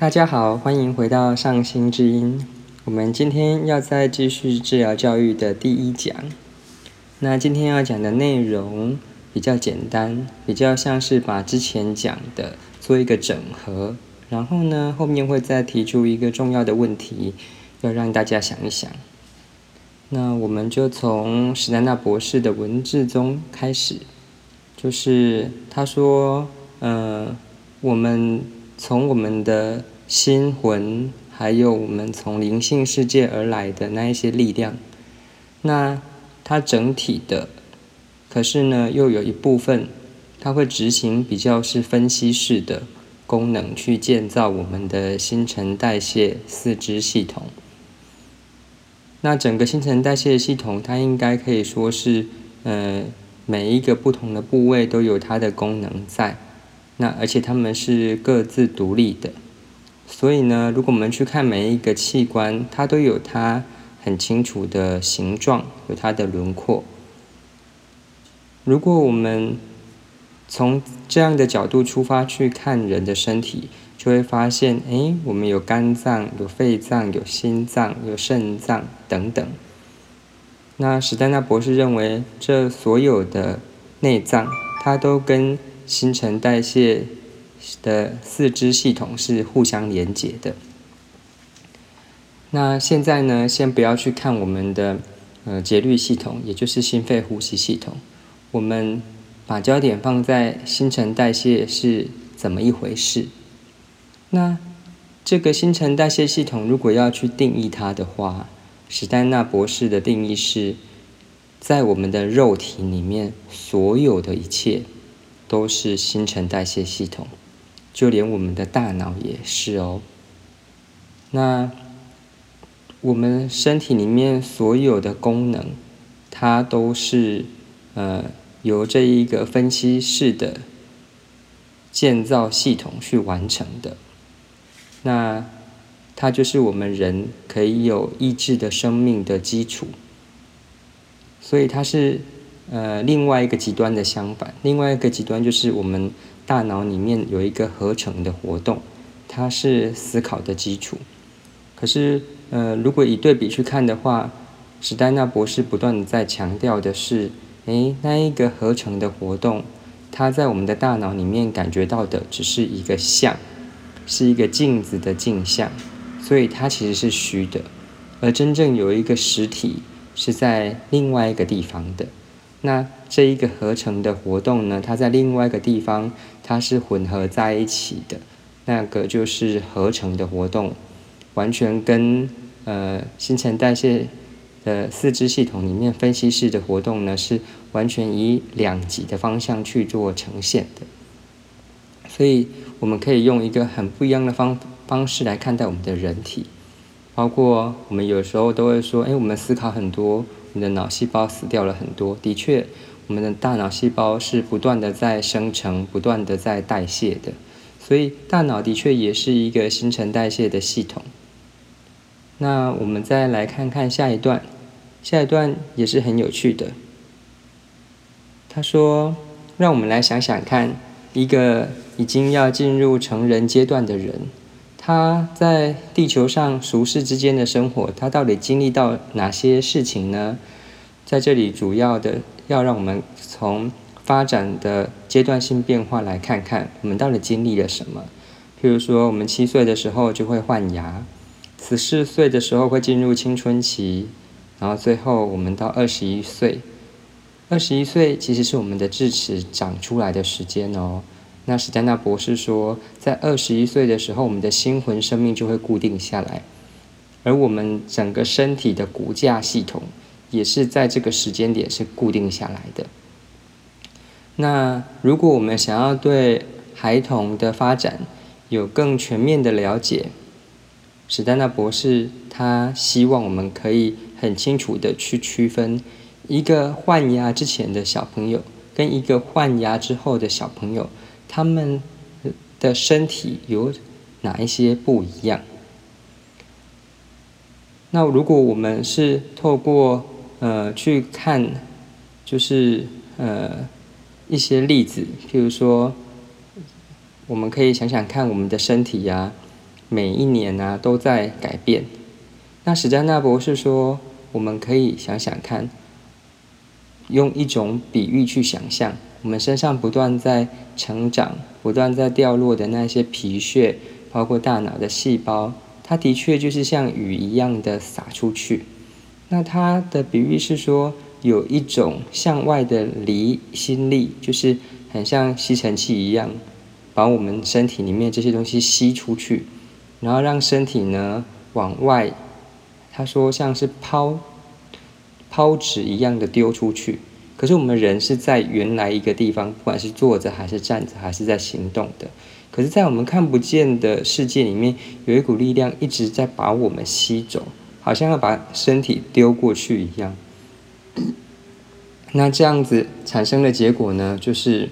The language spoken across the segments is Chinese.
大家好，欢迎回到上心之音。我们今天要再继续治疗教育的第一讲。那今天要讲的内容比较简单，比较像是把之前讲的做一个整合，然后呢，后面会再提出一个重要的问题，要让大家想一想。那我们就从史丹纳博士的文字中开始，就是他说，呃，我们从我们的心魂，还有我们从灵性世界而来的那一些力量，那它整体的，可是呢，又有一部分，它会执行比较是分析式的功能，去建造我们的新陈代谢四肢系统。那整个新陈代谢系统，它应该可以说是，呃，每一个不同的部位都有它的功能在，那而且它们是各自独立的，所以呢，如果我们去看每一个器官，它都有它很清楚的形状，有它的轮廓。如果我们从这样的角度出发去看人的身体，就会发现，哎，我们有肝脏、有肺脏、有心脏、有肾脏等等。那史丹纳博士认为，这所有的内脏，它都跟新陈代谢的四肢系统是互相连接的。那现在呢，先不要去看我们的呃节律系统，也就是心肺呼吸系统，我们把焦点放在新陈代谢是怎么一回事。那这个新陈代谢系统，如果要去定义它的话，史丹纳博士的定义是，在我们的肉体里面，所有的一切都是新陈代谢系统，就连我们的大脑也是哦。那我们身体里面所有的功能，它都是呃由这一个分析式的建造系统去完成的。那它就是我们人可以有意志的生命的基础，所以它是呃另外一个极端的相反。另外一个极端就是我们大脑里面有一个合成的活动，它是思考的基础。可是呃如果以对比去看的话，史丹纳博士不断的在强调的是，诶，那一个合成的活动，它在我们的大脑里面感觉到的只是一个像。是一个镜子的镜像，所以它其实是虚的，而真正有一个实体是在另外一个地方的。那这一个合成的活动呢，它在另外一个地方，它是混合在一起的，那个就是合成的活动，完全跟呃新陈代谢的四肢系统里面分析式的活动呢，是完全以两极的方向去做呈现的，所以。我们可以用一个很不一样的方方式来看待我们的人体，包括我们有时候都会说，哎，我们思考很多，你的脑细胞死掉了很多。的确，我们的大脑细胞是不断的在生成，不断的在代谢的，所以大脑的确也是一个新陈代谢的系统。那我们再来看看下一段，下一段也是很有趣的。他说，让我们来想想看。一个已经要进入成人阶段的人，他在地球上俗世之间的生活，他到底经历到哪些事情呢？在这里，主要的要让我们从发展的阶段性变化来看看，我们到底经历了什么。譬如说，我们七岁的时候就会换牙，十四岁的时候会进入青春期，然后最后我们到二十一岁。二十一岁其实是我们的智齿长出来的时间哦。那史丹纳博士说，在二十一岁的时候，我们的心魂生命就会固定下来，而我们整个身体的骨架系统也是在这个时间点是固定下来的。那如果我们想要对孩童的发展有更全面的了解，史丹纳博士他希望我们可以很清楚的去区分。一个换牙之前的小朋友，跟一个换牙之后的小朋友，他们的身体有哪一些不一样？那如果我们是透过呃去看，就是呃一些例子，譬如说，我们可以想想看我们的身体呀，每一年啊都在改变。那史嘉纳博士说，我们可以想想看，用一种比喻去想象，我们身上不断在成长、不断在掉落的那些皮屑，包括大脑的细胞，它的确就是像雨一样的洒出去。那它的比喻是说，有一种向外的离心力，就是很像吸尘器一样，把我们身体里面这些东西吸出去，然后让身体呢往外。他说像是抛抛纸一样的丢出去。可是我们人是在原来一个地方，不管是坐着还是站着还是在行动的。可是，在我们看不见的世界里面，有一股力量一直在把我们吸走。好像要把身体丢过去一样，那这样子产生的结果呢，就是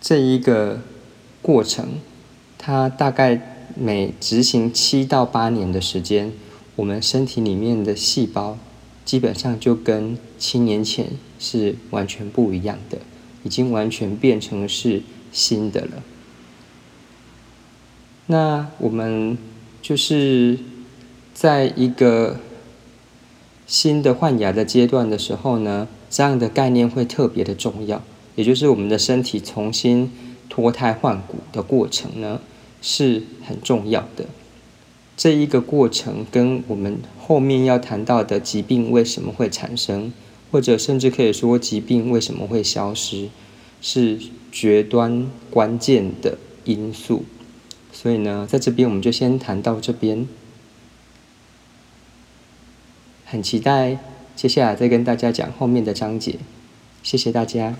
这一个过程，它大概每执行七到八年的时间，我们身体里面的细胞基本上就跟七年前是完全不一样的，已经完全变成是新的了。那我们就是。在一个新的换牙的阶段的时候呢，这样的概念会特别的重要，也就是我们的身体重新脱胎换骨的过程呢，是很重要的。这一个过程跟我们后面要谈到的疾病为什么会产生，或者甚至可以说疾病为什么会消失，是决端关键的因素。所以呢，在这边我们就先谈到这边。很期待接下来再跟大家讲后面的章节，谢谢大家。